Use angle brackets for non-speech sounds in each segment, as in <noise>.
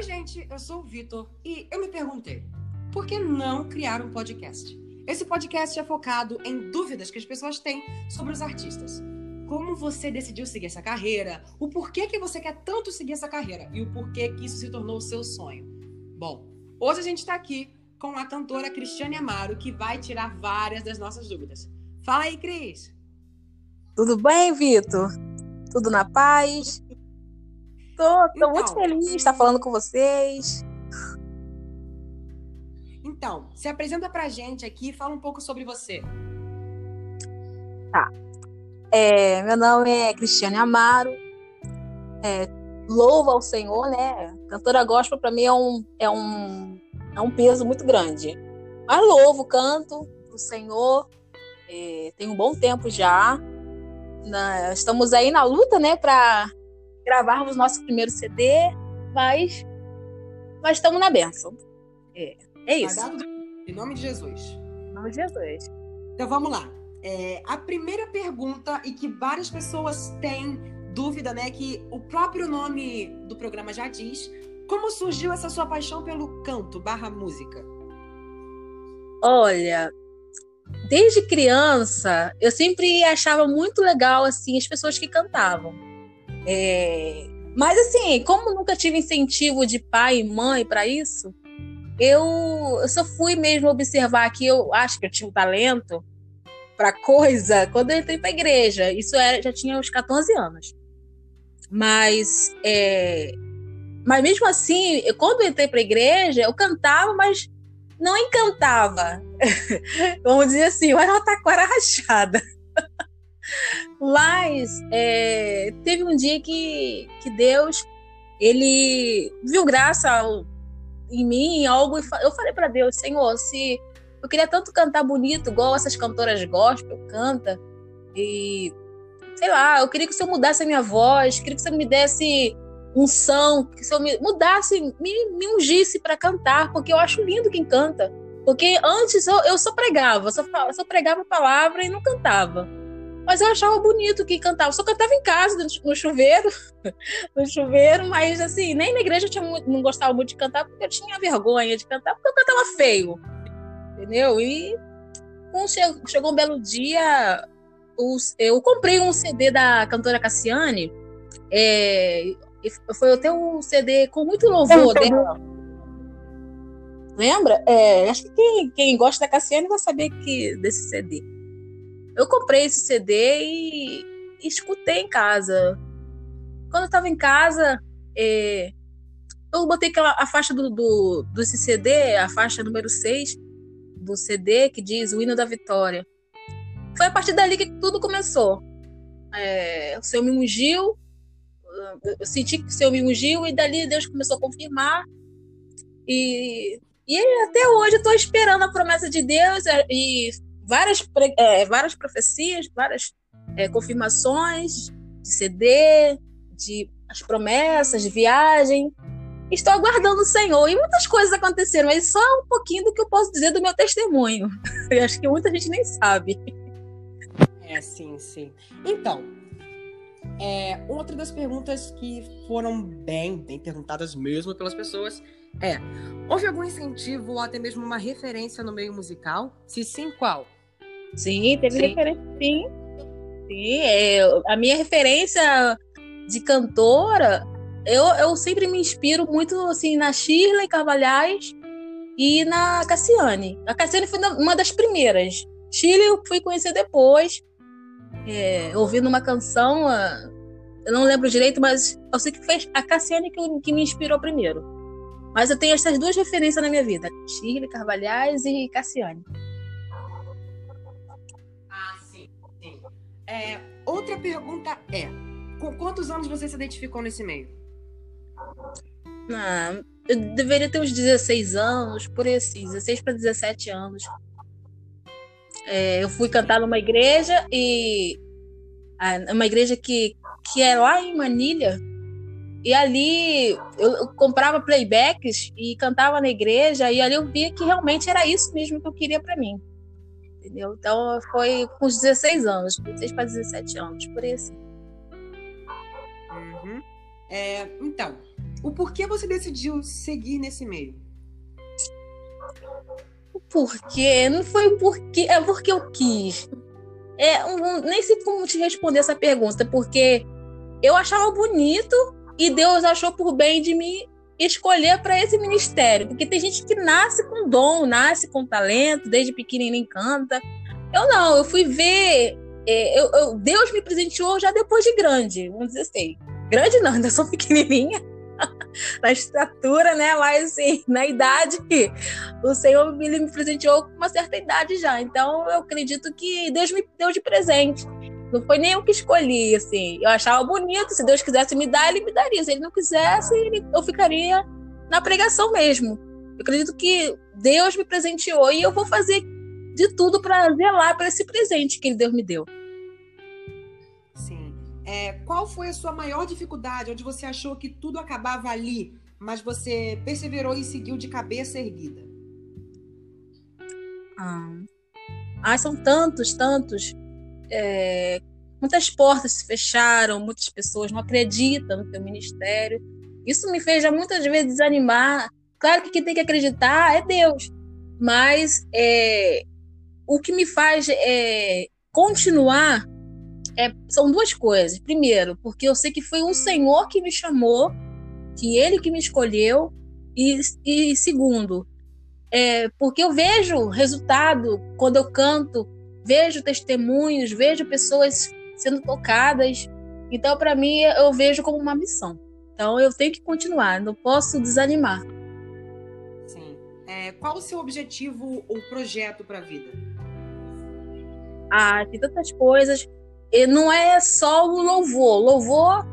Oi, gente, eu sou o Vitor e eu me perguntei, por que não criar um podcast? Esse podcast é focado em dúvidas que as pessoas têm sobre os artistas. Como você decidiu seguir essa carreira, o porquê que você quer tanto seguir essa carreira e o porquê que isso se tornou o seu sonho. Bom, hoje a gente está aqui com a cantora Cristiane Amaro, que vai tirar várias das nossas dúvidas. Fala aí, Cris! Tudo bem, Vitor? Tudo na paz? Tô, tô então, muito feliz de estar falando com vocês. Então, se apresenta pra gente aqui e fala um pouco sobre você. Tá. É, meu nome é Cristiane Amaro. É, louva ao Senhor, né? Cantora gospel para mim é um, é, um, é um peso muito grande. Mas louvo, canto o Senhor. É, tem um bom tempo já. Na, estamos aí na luta, né, para gravarmos nosso primeiro CD, mas, mas estamos na benção. É, é isso. Em nome de Jesus. Em nome de Jesus. Então vamos lá. É, a primeira pergunta, e que várias pessoas têm dúvida, né? Que o próprio nome do programa já diz. Como surgiu essa sua paixão pelo canto barra música? Olha, desde criança, eu sempre achava muito legal assim as pessoas que cantavam. É... Mas assim, como nunca tive incentivo de pai e mãe para isso, eu, eu só fui mesmo observar que eu acho que eu tinha um talento para coisa quando eu entrei para igreja. Isso era, já tinha uns 14 anos. Mas, é, mas mesmo assim, quando eu entrei para igreja, eu cantava, mas não encantava. <laughs> Vamos dizer assim, eu era uma taquara rachada. Mas é, teve um dia que, que Deus ele viu graça em mim, em algo, eu falei para Deus, Senhor, se eu queria tanto cantar bonito, igual essas cantoras gospel canta, e sei lá, eu queria que o Senhor mudasse a minha voz, queria que o Senhor me desse unção, que o Senhor me mudasse, me, me ungisse para cantar, porque eu acho lindo quem canta. Porque antes eu, eu só pregava, só, só pregava a palavra e não cantava. Mas eu achava bonito que cantava. Só cantava em casa, no chuveiro, <laughs> no chuveiro, mas assim, nem na igreja eu tinha muito, não gostava muito de cantar, porque eu tinha vergonha de cantar, porque eu cantava feio. Entendeu? E chegou, chegou um belo dia, os, eu comprei um CD da cantora Cassiane. É, foi até um CD com muito louvor dela. Lembra? É, acho que quem, quem gosta da Cassiane vai saber que, desse CD. Eu comprei esse CD e, e escutei em casa. Quando eu tava em casa, é, eu botei aquela, a faixa do, do, desse CD, a faixa número 6 do CD, que diz o hino da vitória. Foi a partir dali que tudo começou. É, o Senhor me ungiu, eu senti que o Senhor me ungiu, e dali Deus começou a confirmar. E, e até hoje eu estou esperando a promessa de Deus e várias, é, várias profecias, várias é, confirmações de CD, de as promessas de viagem. Estou aguardando o Senhor. E muitas coisas aconteceram, mas só um pouquinho do que eu posso dizer do meu testemunho. <laughs> Eu acho que muita gente nem sabe. É, sim, sim. Então, é, outra das perguntas que foram bem, bem perguntadas mesmo pelas pessoas é: houve algum incentivo ou até mesmo uma referência no meio musical? Se sim, qual? Sim, teve sim. referência, sim. Sim, é, a minha referência de cantora, eu, eu sempre me inspiro muito assim na Shirley Carvalhais e na Cassiane. A Cassiane foi uma das primeiras. Shirley eu fui conhecer depois, é, ouvindo uma canção, ah, eu não lembro direito, mas eu sei que foi a Cassiane que, que me inspirou primeiro. Mas eu tenho essas duas referências na minha vida: Shirley Carvalhais e Cassiane. É, outra pergunta é: com quantos anos você se identificou nesse meio? Ah, eu deveria ter uns 16 anos, por assim, 16 para 17 anos. É, eu fui cantar numa igreja e uma igreja que, que é lá em Manilha. E ali eu, comprava playbacks e cantava na igreja e ali eu via que realmente era isso mesmo que eu queria para mim entendeu? Então foi com os 16 anos, 16 para 17 anos, por isso. Uhum. É, então, o porquê você decidiu seguir nesse meio? Porque não foi porque é porque eu quis. É, um, nem sei como te responder essa pergunta, porque eu achava bonito e Deus achou por bem de me escolher para esse ministério, porque tem gente que nasce com dom, nasce com talento, desde pequenininho canta. Eu não, eu fui ver, é, eu, eu, Deus me presenteou já depois de grande, vamos dizer assim. Grande não, ainda sou <laughs> pequenininha na estatura, né? Mas assim, na idade, o Senhor me, me presenteou com uma certa idade já. Então eu acredito que Deus me deu de presente. Não foi nem eu que escolhi, assim. Eu achava bonito, se Deus quisesse me dar, ele me daria. Se ele não quisesse, ele, eu ficaria na pregação mesmo. Eu acredito que Deus me presenteou e eu vou fazer de tudo para zelar para esse presente que Deus me deu. Sim. É, qual foi a sua maior dificuldade, onde você achou que tudo acabava ali, mas você perseverou e seguiu de cabeça erguida? Ah, ah são tantos, tantos é, muitas portas se fecharam, muitas pessoas não acreditam no teu ministério. Isso me fez já muitas vezes desanimar. Claro que quem tem que acreditar é Deus, mas é, o que me faz é, continuar é, são duas coisas. Primeiro, porque eu sei que foi o Senhor que me chamou, que Ele que me escolheu, e, e segundo, é, porque eu vejo resultado quando eu canto vejo testemunhos, vejo pessoas sendo tocadas. Então, para mim, eu vejo como uma missão. Então, eu tenho que continuar, não posso desanimar. Sim. É, qual o seu objetivo ou projeto para a vida? Ah, tem tantas coisas. E não é só o louvor. Louvor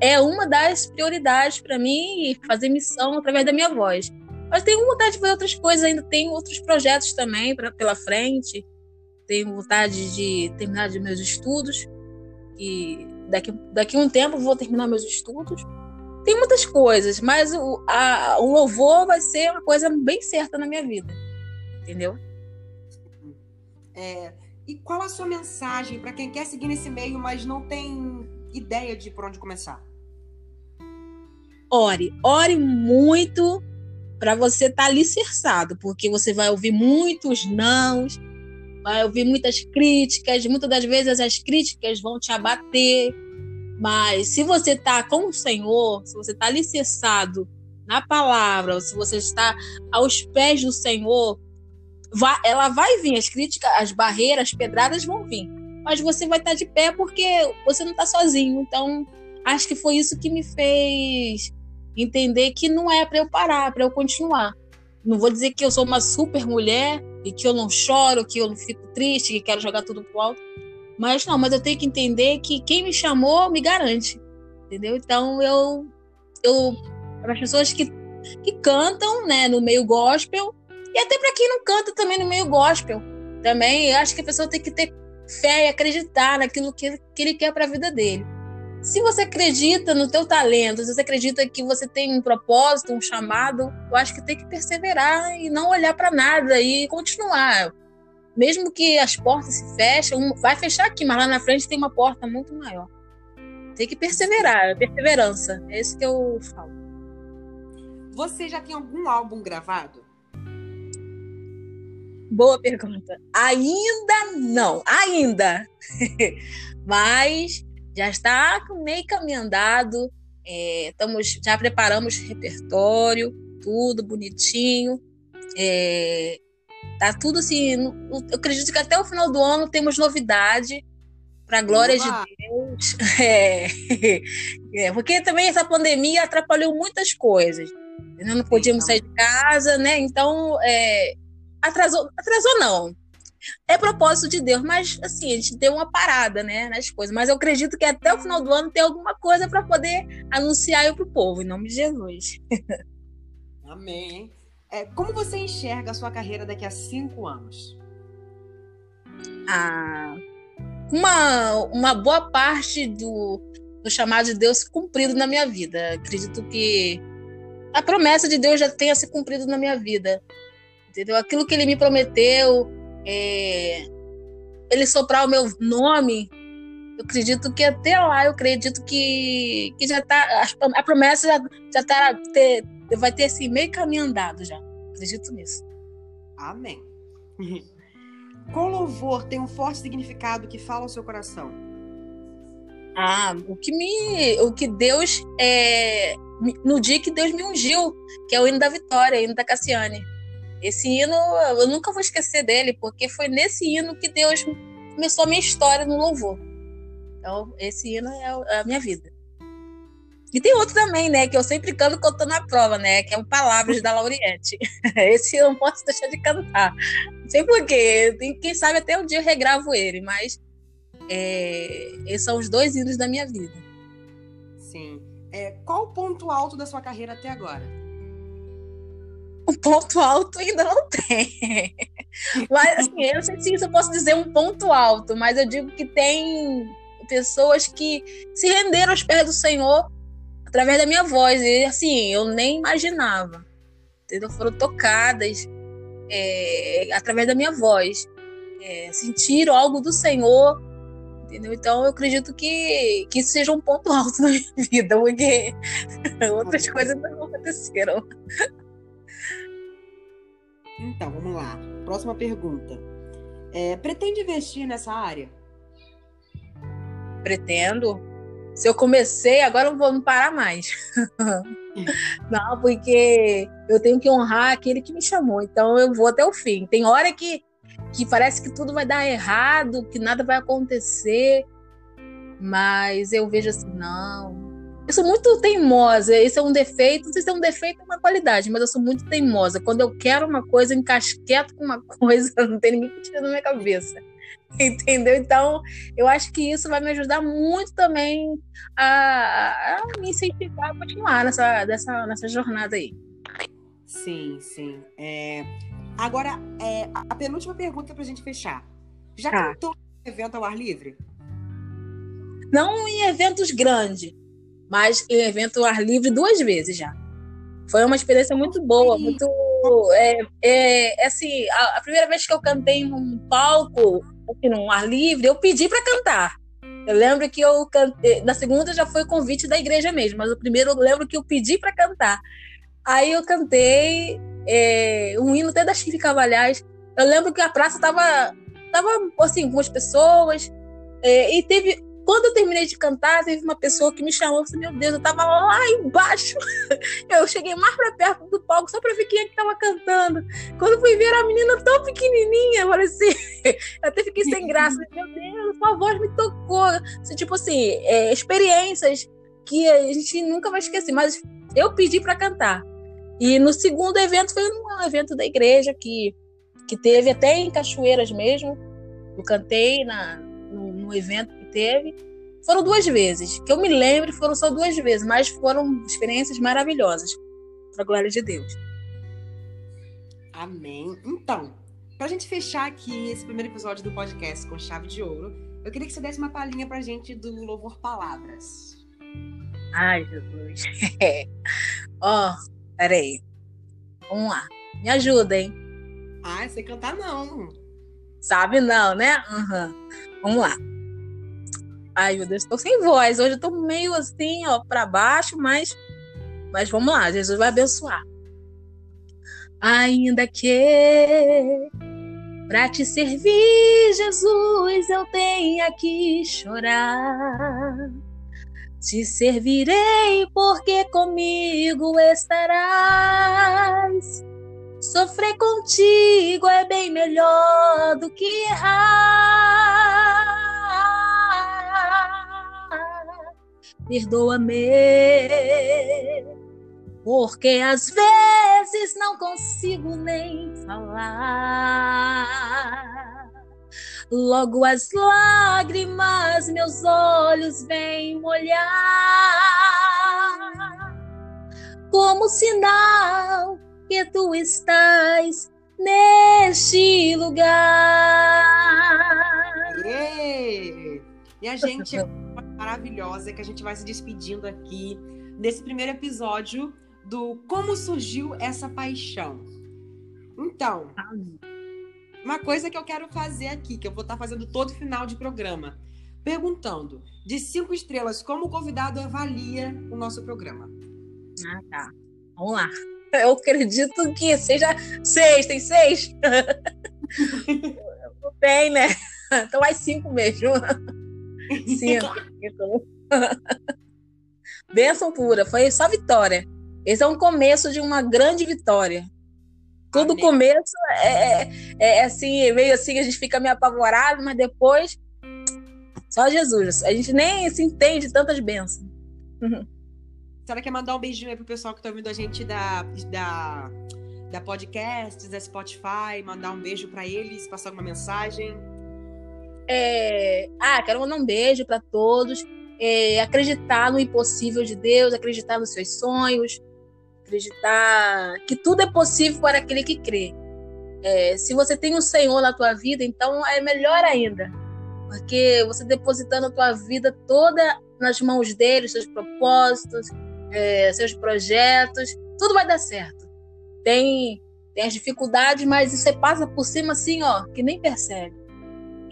é uma das prioridades para mim fazer missão através da minha voz. Mas tenho vontade de fazer outras coisas, ainda tenho outros projetos também pra, pela frente tenho vontade de terminar de meus estudos e daqui daqui um tempo vou terminar meus estudos. Tem muitas coisas, mas o, a, o louvor vai ser uma coisa bem certa na minha vida, entendeu? É, e qual a sua mensagem para quem quer seguir nesse meio, mas não tem ideia de por onde começar? Ore, ore muito para você estar tá alicerçado, porque você vai ouvir muitos nãos, vai ouvir muitas críticas, muitas das vezes as críticas vão te abater, mas se você está com o Senhor, se você está alicerçado na palavra, se você está aos pés do Senhor, vai, ela vai vir, as críticas, as barreiras, as pedradas vão vir, mas você vai estar tá de pé porque você não está sozinho. Então, acho que foi isso que me fez entender que não é para eu parar, para eu continuar. Não vou dizer que eu sou uma super mulher, e que eu não choro, que eu não fico triste, que quero jogar tudo pro alto. Mas não, mas eu tenho que entender que quem me chamou me garante. Entendeu? Então eu eu para as pessoas que que cantam, né, no meio gospel, e até para quem não canta também no meio gospel, também eu acho que a pessoa tem que ter fé e acreditar naquilo que, que ele quer para a vida dele. Se você acredita no teu talento, se você acredita que você tem um propósito, um chamado, eu acho que tem que perseverar e não olhar para nada e continuar. Mesmo que as portas se fechem, vai fechar aqui, mas lá na frente tem uma porta muito maior. Tem que perseverar, perseverança. É isso que eu falo. Você já tem algum álbum gravado? Boa pergunta. Ainda não, ainda. <laughs> Mas já está meio caminho andado, é, estamos, já preparamos repertório, tudo bonitinho. É, tá tudo assim. Eu acredito que até o final do ano temos novidade, para glória de Deus. <laughs> É, <laughs> é, porque também essa pandemia atrapalhou muitas coisas. Não podíamos sair de casa, né? Então, é, atrasou, atrasou não é propósito de Deus, mas assim, a gente deu uma parada, né, nas coisas. Mas eu acredito que até o final do ano tem alguma coisa para poder anunciar para o povo, em nome de Jesus. <laughs> Amém. É, como você enxerga a sua carreira daqui a cinco anos? Ah, uma, uma boa parte do, do chamado de Deus cumprido na minha vida. Acredito que a promessa de Deus já tenha se cumprido na minha vida. Entendeu? Aquilo que ele me prometeu, é, ele soprar o meu nome Eu acredito que até lá, eu acredito que, que já tá. A, promessa já, já tá, ter, vai ter assim, meio caminho andado já. Acredito nisso. Amém. <laughs> Qual louvor tem um forte significado que fala ao seu coração? Ah, o que me. O que Deus. É, no dia que Deus me ungiu, que é o hino da vitória, o hino da Cassiane. Esse hino, eu nunca vou esquecer dele, porque foi nesse hino que Deus começou a minha história no louvor. Então, esse hino é a minha vida. E tem outro também, né? Que eu sempre canto quando tô na prova, né? Que é o Palavras da Lauriette. <laughs> Esse eu não posso deixar de cantar. Não sei porquê. Quem sabe até um dia eu regravo ele, mas é, esses são os dois hinos da minha vida. Sim. É, qual o ponto alto da sua carreira até agora? <laughs> Um ponto alto ainda não tem. mas, assim, eu não sei se eu posso dizer um ponto alto, mas eu digo que tem pessoas que se renderam aos pés do Senhor através da minha voz. E assim, eu nem imaginava. Entendeu? Foram tocadas é, através da minha voz. É, sentiram algo do Senhor. Entendeu? Então eu acredito que, que isso seja um ponto <laughs> alto na minha vida, porque <laughs> outras coisas não aconteceram. Então, vamos lá. Próxima pergunta. É, pretende investir nessa área? pretendo. Se eu comecei, agora eu vou não parar mais. <laughs> não, porque eu tenho que honrar aquele que me chamou. Então eu vou até o fim. Tem hora que, que parece que tudo vai dar errado, que nada vai acontecer. Mas eu vejo assim, não. Eu sou muito teimosa. Esse é um defeito. Não sei se é um defeito ou uma qualidade, mas eu sou muito teimosa. Quando eu quero uma coisa, encasqueto com uma <laughs> coisa, não tem ninguém que tira da minha cabeça. <laughs> Entendeu? Então, eu acho que isso vai me ajudar muito também a, a me incentivar a continuar nessa, nessa, nessa jornada aí. Sim, sim. É... Agora, é, a penúltima pergunta para a gente fechar. Já tá. cantou evento ao ar livre? Não em eventos grandes, mas em evento ao ar livre duas vezes já. Foi uma experiência muito boa, muito. É, é, é assim, a, a, primeira vez que eu cantei num palco aqui no ar livre, eu pedi para cantar. Eu lembro que eu cantei, na segunda já foi convite da igreja mesmo, mas o primeiro eu lembro que eu pedi para cantar. Aí eu cantei é, um hino até da Chique Cavalhais. Eu lembro que a praça tava, tava assim, com as pessoas, é, e teve quando eu terminei de cantar, teve uma pessoa que me chamou e falou: Meu Deus, eu tava lá embaixo. <laughs> Eu cheguei mais pra perto do palco só pra ver quem é que tava cantando. Quando fui ver a menina tão pequenininha, eu falei assim: <laughs> Eu até fiquei sem graça. Meu Deus, sua voz me tocou. Assim, tipo assim, é, experiências que a gente nunca vai esquecer. Mas eu pedi para cantar. E no segundo evento foi um evento da igreja que, que teve até em Cachoeiras mesmo. Eu cantei na, no, no evento teve. Foram duas vezes, que eu me lembro, foram só duas vezes, mas foram experiências maravilhosas, para a glória de Deus. Amém. Então, para a gente fechar aqui esse primeiro episódio do podcast com chave de ouro, eu queria que você desse uma palhinha para a gente do Louvor Palavras. Ai, Jesus. <laughs> Ó, oh, peraí. Vamos lá. Me ajuda, hein? Ai, sei cantar não. Sabe não, né? Uhum. Vamos lá. Ai, meu Deus, estou sem voz. Hoje eu tô meio assim, ó, para baixo, mas mas vamos lá, Jesus vai abençoar. Ainda que para te servir, Jesus, eu tenha que chorar. Te servirei porque comigo estarás. Sofrer contigo é bem melhor do que errar. Perdoa-me, porque às vezes não consigo nem falar. Logo as lágrimas meus olhos vêm molhar, como sinal que tu estás neste lugar. E a gente <laughs> maravilhosa que a gente vai se despedindo aqui nesse primeiro episódio do Como Surgiu Essa Paixão. Então, uma coisa que eu quero fazer aqui, que eu vou estar fazendo todo final de programa. perguntando de cinco estrelas como o convidado avalia o nosso programa. Ah, tá. Vamos lá. Eu acredito que seja seis, tem seis? <laughs> tem, né? Então mais cinco mesmo. Cinco. <laughs> Benção pura, foi só vitória. Esse é um começo de uma grande vitória. Tudo Amém. começo é, é, é, assim, meio assim, a gente fica meio apavorado, mas depois só Jesus. A gente nem se entende tantas bênçãos. <laughs> Será que quer mandar um beijinho aí pro pessoal que tá ouvindo a gente da, da, da podcast, da Spotify, mandar um beijo para eles, passar alguma mensagem? É... Ah, quero mandar um beijo para todos. É, acreditar no impossível de Deus, acreditar nos seus sonhos, acreditar que tudo é possível para aquele que crê. É, se você tem o um Senhor na tua vida, então é melhor ainda, porque você depositando a tua vida toda nas mãos dele, seus propósitos, é, seus projetos, tudo vai dar certo. Tem, tem as dificuldades, mas você passa por cima assim, ó, que nem percebe.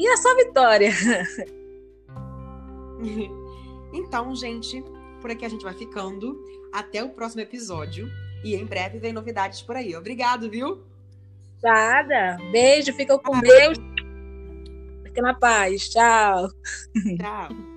E é só vitória. <laughs> então, gente, por aqui a gente vai ficando. Até o próximo episódio. E em breve vem novidades por aí. Obrigado, viu? Nada. Beijo, fica com Deus. Fica na paz. Tchau. Tchau.